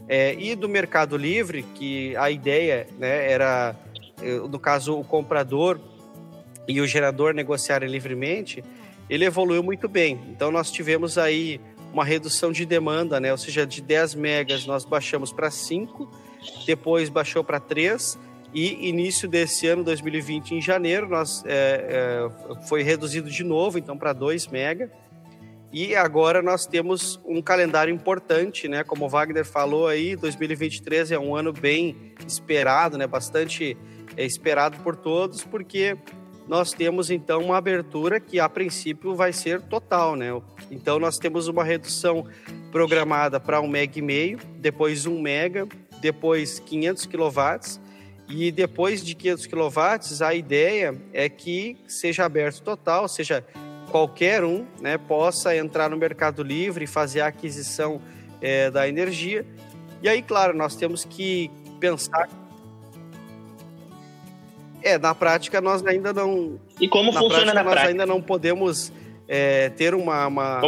S4: é, e do Mercado Livre, que a ideia né, era, é, no caso, o comprador e o gerador negociarem livremente, ele evoluiu muito bem. Então, nós tivemos aí uma redução de demanda, né? ou seja, de 10 megas nós baixamos para 5, depois baixou para 3, e início desse ano, 2020, em janeiro, nós, é, é, foi reduzido de novo, então para 2 mega. E agora nós temos um calendário importante, né? Como o Wagner falou aí, 2023 é um ano bem esperado, né? Bastante é, esperado por todos, porque nós temos então uma abertura que a princípio vai ser total, né? Então nós temos uma redução programada para um mega e meio, depois um mega, depois 500 quilowatts e depois de 500 quilowatts a ideia é que seja aberto total, ou seja, qualquer um, né, possa entrar no Mercado Livre e fazer a aquisição é, da energia. E aí, claro, nós temos que pensar é, na prática nós ainda não.
S1: E como
S4: na
S1: funciona
S4: prática,
S1: na
S4: nós
S1: prática?
S4: ainda não podemos é, ter uma, uma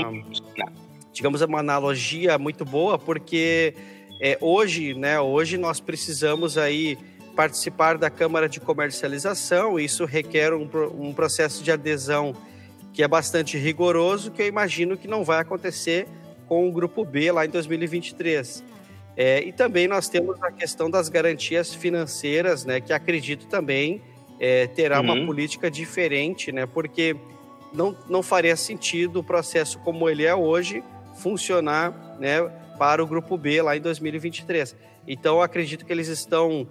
S4: digamos, uma analogia muito boa, porque é, hoje, né, hoje nós precisamos aí participar da Câmara de Comercialização, isso requer um, um processo de adesão que é bastante rigoroso, que eu imagino que não vai acontecer com o Grupo B lá em 2023. É, e também nós temos a questão das garantias financeiras, né, que acredito também é, terá uhum. uma política diferente, né, porque não, não faria sentido o processo como ele é hoje funcionar né, para o Grupo B lá em 2023. Então, acredito que eles estão.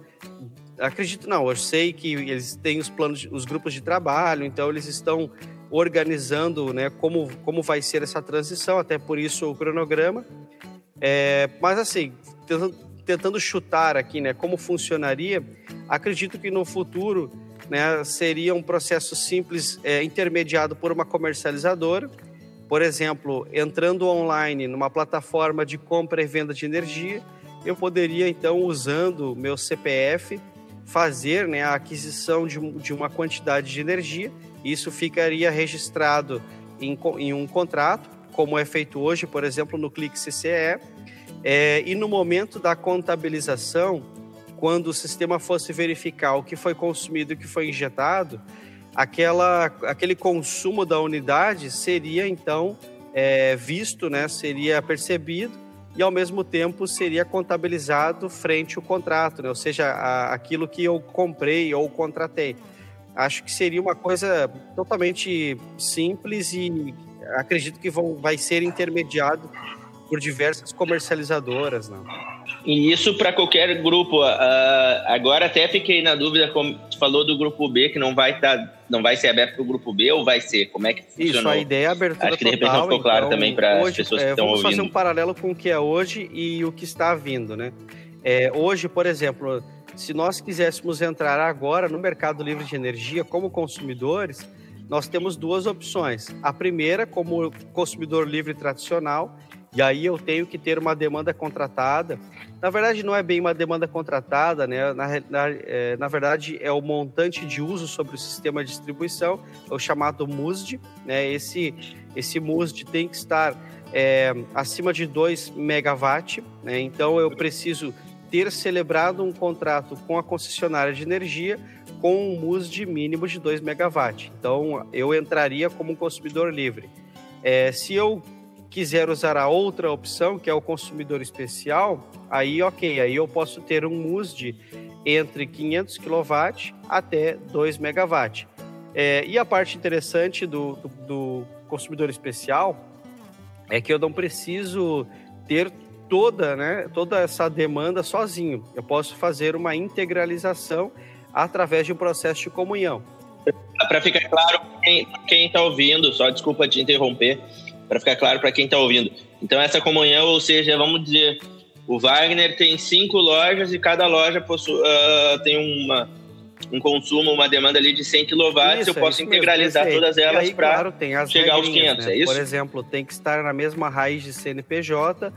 S4: Acredito não, eu sei que eles têm os planos, os grupos de trabalho, então eles estão organizando né, como, como vai ser essa transição, até por isso o cronograma. É, mas assim, tentando, tentando chutar aqui, né, como funcionaria, acredito que no futuro, né, seria um processo simples, é, intermediado por uma comercializadora, por exemplo, entrando online numa plataforma de compra e venda de energia, eu poderia então, usando meu CPF, fazer né, a aquisição de, de uma quantidade de energia. Isso ficaria registrado em, em um contrato, como é feito hoje, por exemplo, no Clique CCE é, e no momento da contabilização, quando o sistema fosse verificar o que foi consumido e o que foi injetado, aquela, aquele consumo da unidade seria então é, visto, né, seria percebido e ao mesmo tempo seria contabilizado frente ao contrato, né, ou seja, a, aquilo que eu comprei ou contratei. Acho que seria uma coisa totalmente simples e acredito que vão, vai ser intermediado por diversas comercializadoras. Né?
S1: E isso para qualquer grupo. Uh, agora até fiquei na dúvida, como tu falou do grupo B, que não vai tá, não vai ser aberto para o grupo B ou vai ser? Como é que funcionou?
S4: Isso, a ideia é abertura
S1: Acho que de repente não ficou claro então, também para as pessoas que é, estão
S4: ouvindo.
S1: Vamos
S4: fazer um paralelo com o que é hoje e o que está vindo, né? É, hoje, por exemplo, se nós quiséssemos entrar agora no mercado livre de energia como consumidores, nós temos duas opções. A primeira, como consumidor livre tradicional, e aí eu tenho que ter uma demanda contratada. Na verdade, não é bem uma demanda contratada, né? Na, na, é, na verdade, é o montante de uso sobre o sistema de distribuição, é o chamado MUSD. Né? Esse, esse MUSD tem que estar é, acima de 2 megawatt. Né? Então, eu preciso ter celebrado um contrato com a concessionária de energia com um MUSD mínimo de 2 megawatt. Então, eu entraria como um consumidor livre. É, se eu quiser usar a outra opção, que é o consumidor especial, aí ok, aí eu posso ter um MUSD entre 500 kW até 2 MW. É, e a parte interessante do, do, do consumidor especial é que eu não preciso ter toda, né, toda essa demanda sozinho. Eu posso fazer uma integralização através de um processo de comunhão.
S1: Para ficar claro, quem está ouvindo, só desculpa te interromper, para ficar claro para quem está ouvindo. Então, essa comunhão, ou seja, vamos dizer, o Wagner tem cinco lojas e cada loja possui, uh, tem uma, um consumo, uma demanda ali de 100 kW, isso, eu posso integralizar mesmo, todas elas para claro, chegar aos 500, né? é isso?
S4: Por exemplo, tem que estar na mesma raiz de CNPJ,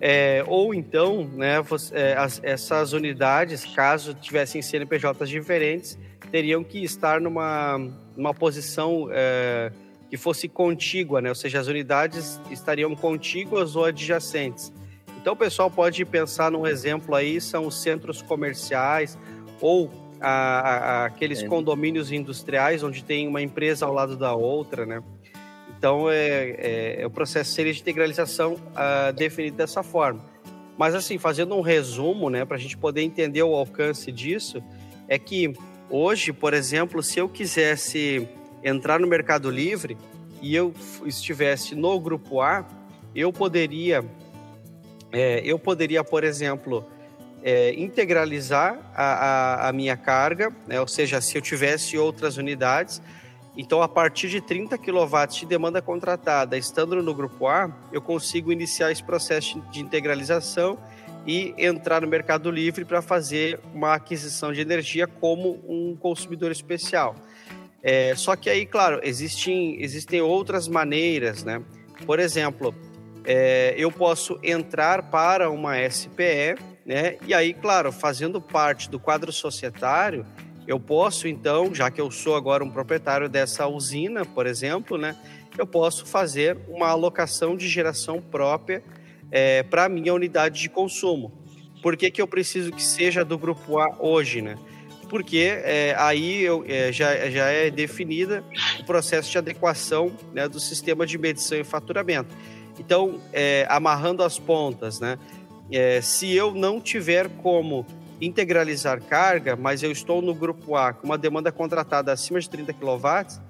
S4: é, ou então, né, você, é, as, essas unidades, caso tivessem CNPJs diferentes, teriam que estar numa, numa posição... Que fosse contígua, né? Ou seja, as unidades estariam contíguas ou adjacentes. Então, o pessoal pode pensar num exemplo aí, são os centros comerciais ou a, a, aqueles é. condomínios industriais onde tem uma empresa ao lado da outra, né? Então, é, é, é o processo seria de integralização uh, definido dessa forma. Mas, assim, fazendo um resumo, né, para a gente poder entender o alcance disso, é que hoje, por exemplo, se eu quisesse entrar no Mercado Livre e eu estivesse no grupo A, eu poderia, é, eu poderia, por exemplo, é, integralizar a, a, a, minha carga, né? ou seja, se eu tivesse outras unidades, então a partir de 30 kW de demanda contratada, estando no grupo A, eu consigo iniciar esse processo de integralização e entrar no Mercado Livre para fazer uma aquisição de energia como um consumidor especial. É, só que aí, claro, existem, existem outras maneiras, né? Por exemplo, é, eu posso entrar para uma SPE, né? E aí, claro, fazendo parte do quadro societário, eu posso então, já que eu sou agora um proprietário dessa usina, por exemplo, né? Eu posso fazer uma alocação de geração própria é, para a minha unidade de consumo. Por que, que eu preciso que seja do grupo A hoje, né? Porque é, aí eu, é, já, já é definida o processo de adequação né, do sistema de medição e faturamento. Então, é, amarrando as pontas, né, é, se eu não tiver como integralizar carga, mas eu estou no grupo A com uma demanda contratada acima de 30 kW,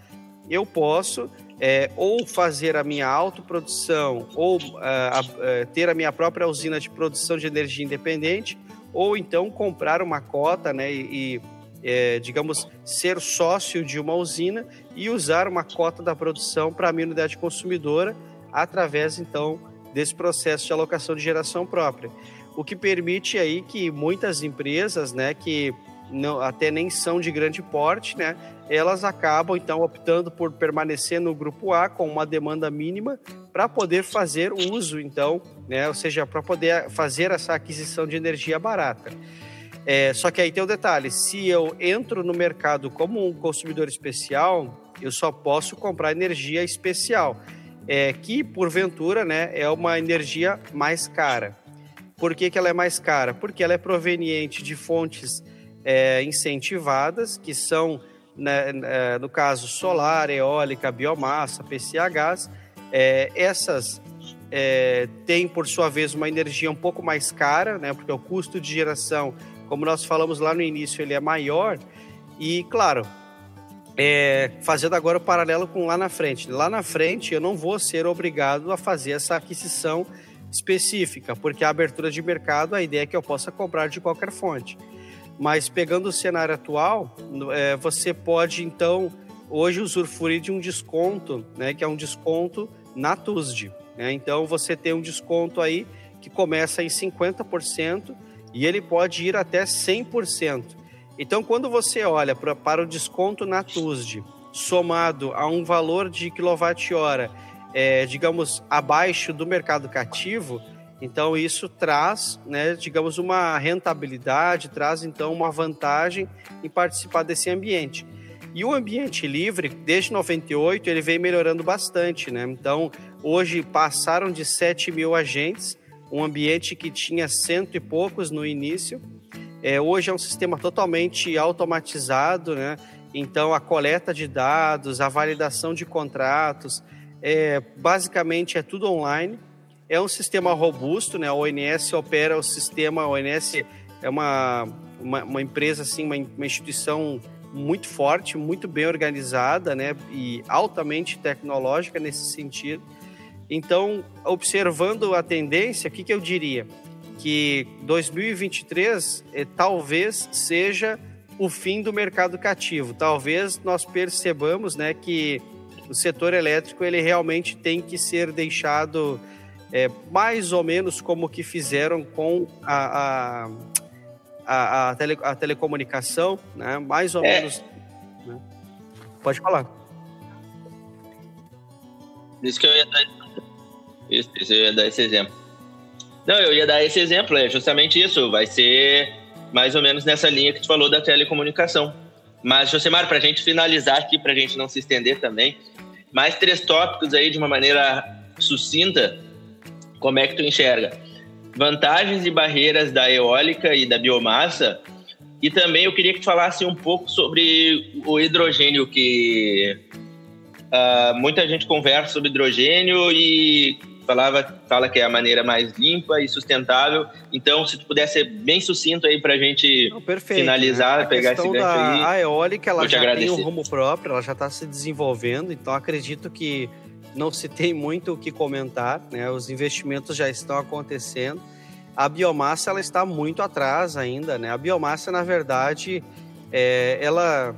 S4: eu posso é, ou fazer a minha autoprodução ou uh, ter a minha própria usina de produção de energia independente, ou então comprar uma cota né, e, é, digamos, ser sócio de uma usina e usar uma cota da produção para a minha unidade consumidora através, então, desse processo de alocação de geração própria. O que permite aí que muitas empresas, né, que não, até nem são de grande porte, né, elas acabam então optando por permanecer no grupo A com uma demanda mínima para poder fazer uso, então, né, ou seja, para poder fazer essa aquisição de energia barata. É, só que aí tem o um detalhe: se eu entro no mercado como um consumidor especial, eu só posso comprar energia especial, é, que porventura né, é uma energia mais cara. Por que, que ela é mais cara? Porque ela é proveniente de fontes é, incentivadas, que são, né, é, no caso, solar, eólica, biomassa, PCHs. É, essas é, têm, por sua vez, uma energia um pouco mais cara, né, porque o custo de geração como nós falamos lá no início, ele é maior. E, claro, é, fazendo agora o paralelo com lá na frente. Lá na frente, eu não vou ser obrigado a fazer essa aquisição específica, porque a abertura de mercado, a ideia é que eu possa comprar de qualquer fonte. Mas pegando o cenário atual, é, você pode então hoje usufruir de um desconto, né, que é um desconto na TUSD. Né? Então você tem um desconto aí que começa em 50% e ele pode ir até 100%. Então, quando você olha pra, para o desconto na TUSD, somado a um valor de quilowatt-hora, é, digamos, abaixo do mercado cativo, então isso traz, né, digamos, uma rentabilidade, traz então uma vantagem em participar desse ambiente. E o ambiente livre, desde 98, ele vem melhorando bastante, né? Então, hoje passaram de 7 mil agentes um ambiente que tinha cento e poucos no início. É, hoje é um sistema totalmente automatizado, né? Então, a coleta de dados, a validação de contratos, é, basicamente é tudo online. É um sistema robusto, né? A ONS opera o sistema, a ONS é uma, uma, uma empresa, assim, uma, uma instituição muito forte, muito bem organizada, né? E altamente tecnológica nesse sentido. Então, observando a tendência, o que, que eu diria? Que 2023 eh, talvez seja o fim do mercado cativo. Talvez nós percebamos né, que o setor elétrico ele realmente tem que ser deixado é, mais ou menos como que fizeram com a, a, a, a, tele, a telecomunicação, né? mais ou é. menos. Né? Pode falar.
S1: Isso que eu ia dar isso, isso, eu ia dar esse exemplo. Não, eu ia dar esse exemplo, é justamente isso. Vai ser mais ou menos nessa linha que tu falou da telecomunicação. Mas, Josemar, para a gente finalizar aqui, para a gente não se estender também, mais três tópicos aí de uma maneira sucinta. Como é que tu enxerga? Vantagens e barreiras da eólica e da biomassa. E também eu queria que tu falasse um pouco sobre o hidrogênio, que uh, muita gente conversa sobre hidrogênio e falava, fala que é a maneira mais limpa e sustentável. Então, se tu puder ser bem sucinto aí para a gente Não, finalizar, né? pegar esse gancho
S4: aí. A eólica, ela já tem um rumo próprio, ela já está se desenvolvendo, então acredito que não se tem muito o que comentar, né? Os investimentos já estão acontecendo. A biomassa, ela está muito atrás ainda, né? A biomassa, na verdade, é, ela,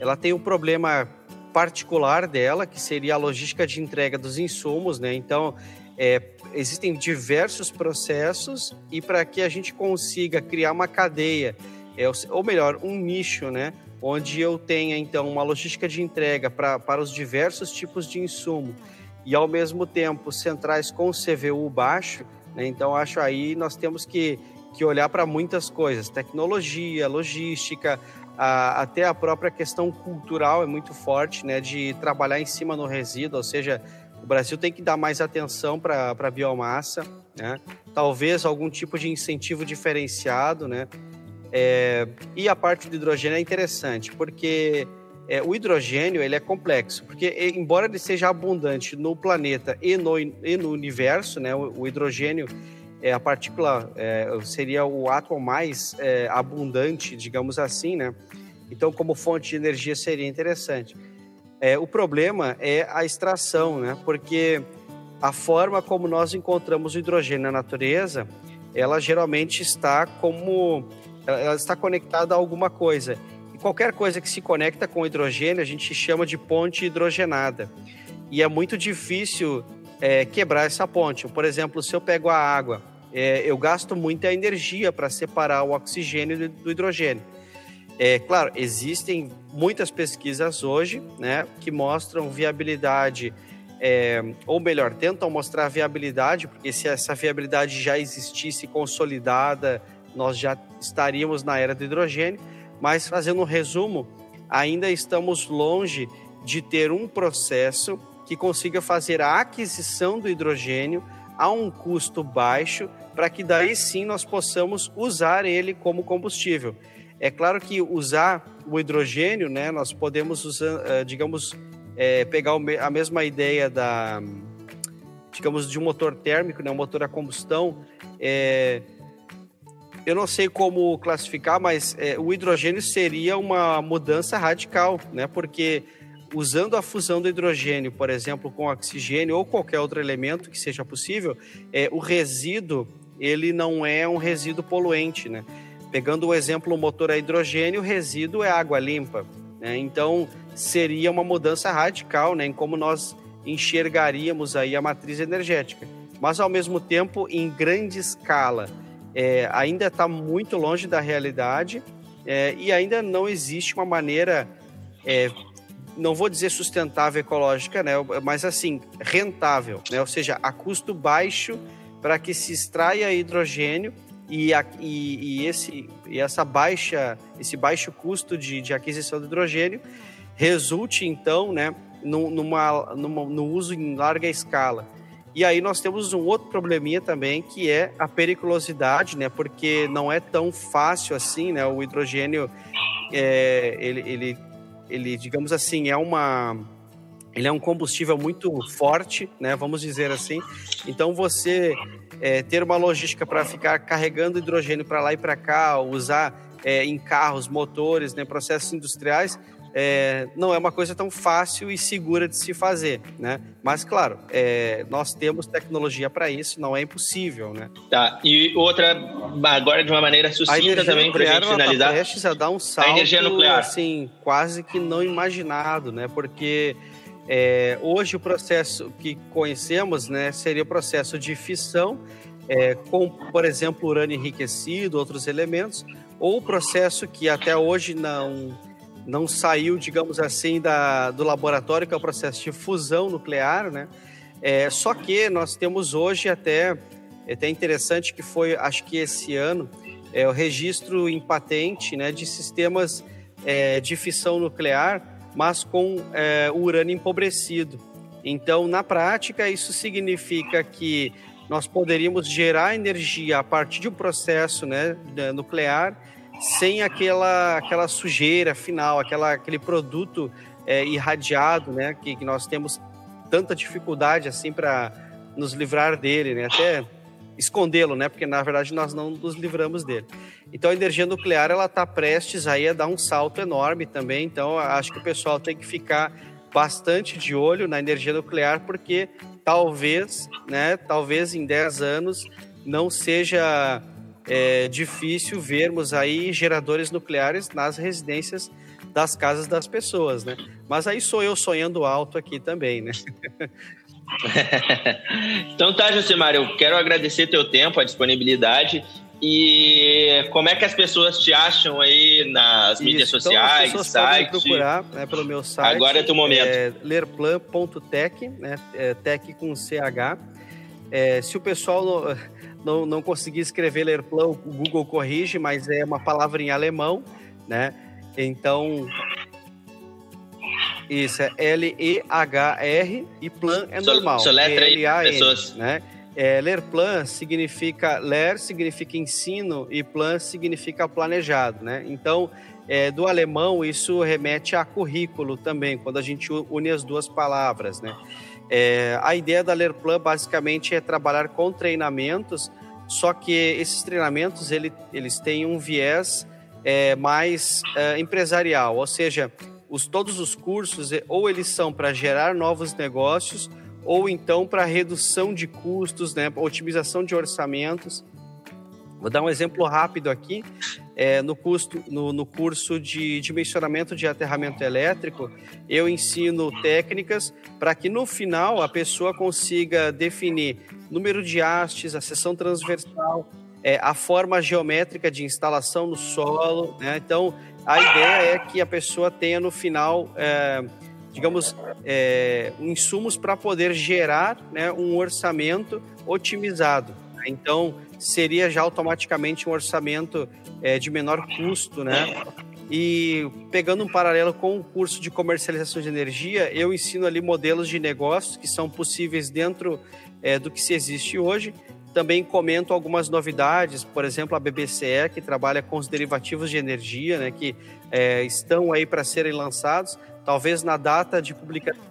S4: ela tem um problema particular dela, que seria a logística de entrega dos insumos, né? Então, é, existem diversos processos e para que a gente consiga criar uma cadeia, é, ou melhor, um nicho, né? Onde eu tenha então uma logística de entrega pra, para os diversos tipos de insumo e ao mesmo tempo centrais com CVU baixo, né? então acho aí nós temos que, que olhar para muitas coisas, tecnologia, logística, a, até a própria questão cultural é muito forte, né? De trabalhar em cima no resíduo, ou seja, o Brasil tem que dar mais atenção para a biomassa, né? talvez algum tipo de incentivo diferenciado, né? É, e a parte do hidrogênio é interessante, porque é, o hidrogênio ele é complexo, porque embora ele seja abundante no planeta e no, e no universo, né? o, o hidrogênio é a partícula é, seria o átomo mais é, abundante, digamos assim, né? Então, como fonte de energia seria interessante. É, o problema é a extração, né? Porque a forma como nós encontramos o hidrogênio na natureza, ela geralmente está como ela está conectada a alguma coisa. E qualquer coisa que se conecta com hidrogênio, a gente chama de ponte hidrogenada. E é muito difícil é, quebrar essa ponte. Por exemplo, se eu pego a água, é, eu gasto muita energia para separar o oxigênio do hidrogênio. É, claro, existem muitas pesquisas hoje né, que mostram viabilidade, é, ou melhor, tentam mostrar viabilidade, porque se essa viabilidade já existisse consolidada, nós já estaríamos na era do hidrogênio, mas fazendo um resumo, ainda estamos longe de ter um processo que consiga fazer a aquisição do hidrogênio a um custo baixo, para que daí sim nós possamos usar ele como combustível. É claro que usar o hidrogênio, né, nós podemos usar, eh, digamos, é, pegar a mesma ideia da, digamos, de um motor térmico, né, um motor a combustão. É, eu não sei como classificar, mas é, o hidrogênio seria uma mudança radical, né, porque usando a fusão do hidrogênio, por exemplo, com oxigênio ou qualquer outro elemento que seja possível, é, o resíduo ele não é um resíduo poluente, né? Pegando o exemplo o motor a hidrogênio, o resíduo é água limpa. Né? Então, seria uma mudança radical né, em como nós enxergaríamos aí a matriz energética. Mas, ao mesmo tempo, em grande escala, é, ainda está muito longe da realidade é, e ainda não existe uma maneira, é, não vou dizer sustentável ecológica, né, mas assim, rentável, né, ou seja, a custo baixo para que se extraia hidrogênio e, a, e, e, esse, e essa baixa, esse baixo custo de, de aquisição de hidrogênio resulte, então, né, numa, numa, no uso em larga escala. E aí nós temos um outro probleminha também, que é a periculosidade, né, porque não é tão fácil assim, né, o hidrogênio, é, ele, ele, ele, digamos assim, é uma... Ele é um combustível muito forte, né? Vamos dizer assim. Então você é, ter uma logística para ficar carregando hidrogênio para lá e para cá, usar é, em carros, motores, né, processos industriais, é, não é uma coisa tão fácil e segura de se fazer, né? Mas claro, é, nós temos tecnologia para isso, não é impossível, né?
S1: Tá. E outra agora de uma maneira sucinta também para a gente finalizar. Tá
S4: prestes a dar um salto, a energia nuclear. assim, quase que não imaginado, né? Porque é, hoje o processo que conhecemos né, seria o processo de fissão, é, com, por exemplo, urânio enriquecido, outros elementos, ou o processo que até hoje não, não saiu, digamos assim, da, do laboratório, que é o processo de fusão nuclear, né? É, só que nós temos hoje até, é até interessante que foi, acho que esse ano, é, o registro em patente né, de sistemas é, de fissão nuclear mas com é, o urânio empobrecido. Então, na prática, isso significa que nós poderíamos gerar energia a partir de um processo né, nuclear sem aquela, aquela sujeira final, aquela, aquele produto é, irradiado, né, que, que nós temos tanta dificuldade assim para nos livrar dele, né, até escondê-lo, né, porque na verdade nós não nos livramos dele. Então a energia nuclear ela está prestes aí a dar um salto enorme também. Então acho que o pessoal tem que ficar bastante de olho na energia nuclear, porque talvez, né, talvez em 10 anos não seja é difícil vermos aí geradores nucleares nas residências das casas das pessoas, né? Mas aí sou eu sonhando alto aqui também, né?
S1: então tá, Josemar, eu quero agradecer teu tempo, a disponibilidade e como é que as pessoas te acham aí nas mídias então sociais, então site?
S4: procurar né, pelo meu site.
S1: Agora é teu momento.
S4: É, lerplan.tech, né, é, tech com CH. É, se o pessoal não, não consegui escrever Lerplan, o Google corrige, mas é uma palavra em alemão, né? Então, isso é L-E-H-R e plan é normal.
S1: Sua letra aí, pessoas.
S4: Né? É, Lerplan significa, Ler significa ensino e plan significa planejado, né? Então, é, do alemão, isso remete a currículo também, quando a gente une as duas palavras, né? É, a ideia da Lerplan basicamente é trabalhar com treinamentos, só que esses treinamentos ele, eles têm um viés é, mais é, empresarial, ou seja, os, todos os cursos ou eles são para gerar novos negócios ou então para redução de custos, né, otimização de orçamentos. Vou dar um exemplo rápido aqui. É, no, custo, no, no curso de dimensionamento de aterramento elétrico, eu ensino técnicas para que no final a pessoa consiga definir número de hastes, a seção transversal, é, a forma geométrica de instalação no solo. Né? Então, a ideia é que a pessoa tenha no final, é, digamos, é, insumos para poder gerar né, um orçamento otimizado. Então, seria já automaticamente um orçamento é, de menor custo, né? E pegando um paralelo com o curso de comercialização de energia, eu ensino ali modelos de negócios que são possíveis dentro é, do que se existe hoje. Também comento algumas novidades, por exemplo, a BBCE, que trabalha com os derivativos de energia, né, que é, estão aí para serem lançados, talvez na data de publicação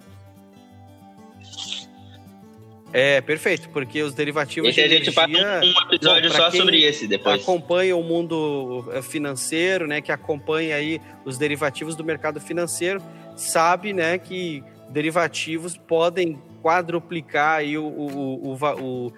S4: é, perfeito, porque os derivativos
S1: e
S4: a gente
S1: faz um episódio não, só sobre esse depois.
S4: Acompanha o mundo eh, financeiro, né, que acompanha aí os derivativos do mercado financeiro, sabe, né, que derivativos podem quadruplicar aí o, o, o, o,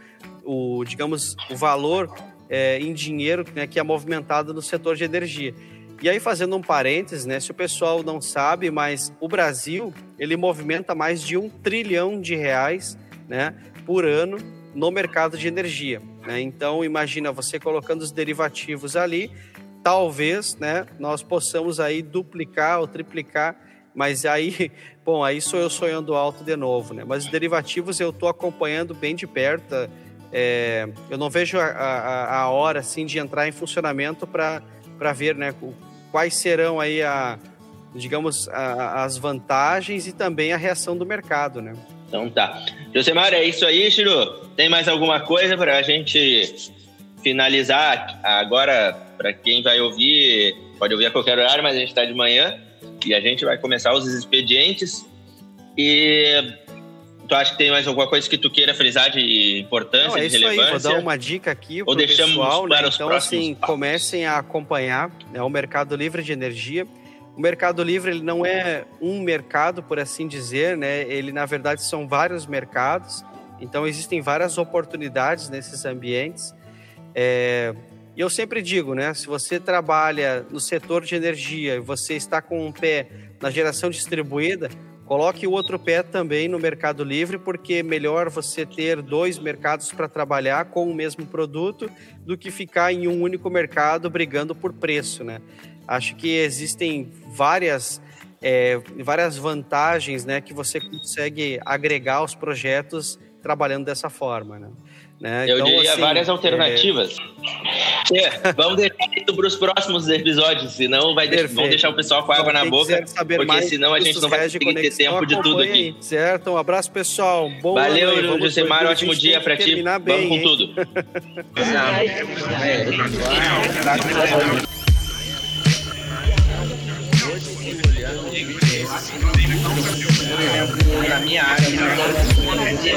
S4: o digamos, o valor é, em dinheiro né, que é movimentado no setor de energia. E aí, fazendo um parênteses, né, se o pessoal não sabe, mas o Brasil, ele movimenta mais de um trilhão de reais né, por ano no mercado de energia. Né? Então, imagina você colocando os derivativos ali, talvez né, nós possamos aí duplicar ou triplicar, mas aí, bom, aí sou eu sonhando alto de novo. Né? Mas os derivativos eu estou acompanhando bem de perto. É, eu não vejo a, a, a, hora assim de entrar em funcionamento para ver né, quais serão aí a, digamos, a, as vantagens e também a reação do mercado, né?
S1: Então tá. Josemar, é isso aí, Chiru. Tem mais alguma coisa para a gente finalizar agora? Para quem vai ouvir, pode ouvir a qualquer horário, mas a gente está de manhã e a gente vai começar os expedientes. E tu acha que tem mais alguma coisa que tu queira frisar de importância, Não, é de relevância? Aí,
S4: vou dar uma dica aqui Ou deixamos pessoal, para né? os então, assim, passos. comecem a acompanhar né, o mercado livre de energia o Mercado Livre ele não é um mercado, por assim dizer, né? Ele na verdade são vários mercados. Então existem várias oportunidades nesses ambientes. É... E eu sempre digo, né? Se você trabalha no setor de energia e você está com um pé na geração distribuída, coloque o outro pé também no Mercado Livre, porque é melhor você ter dois mercados para trabalhar com o mesmo produto do que ficar em um único mercado brigando por preço, né? Acho que existem várias, é, várias vantagens né, que você consegue agregar aos projetos trabalhando dessa forma. Né?
S1: Né? Eu então, diria assim, várias alternativas. É... É, vamos deixar assunto para os próximos episódios, senão vai de... vão deixar o pessoal com água na boca, porque mais, senão a gente não vai conseguir ter tempo de tudo aqui.
S4: Certo? Um abraço, pessoal. Bom
S1: Valeu, Josemar, ótimo dia para ti. Bem, Vamos com hein? tudo.
S2: na minha área, além de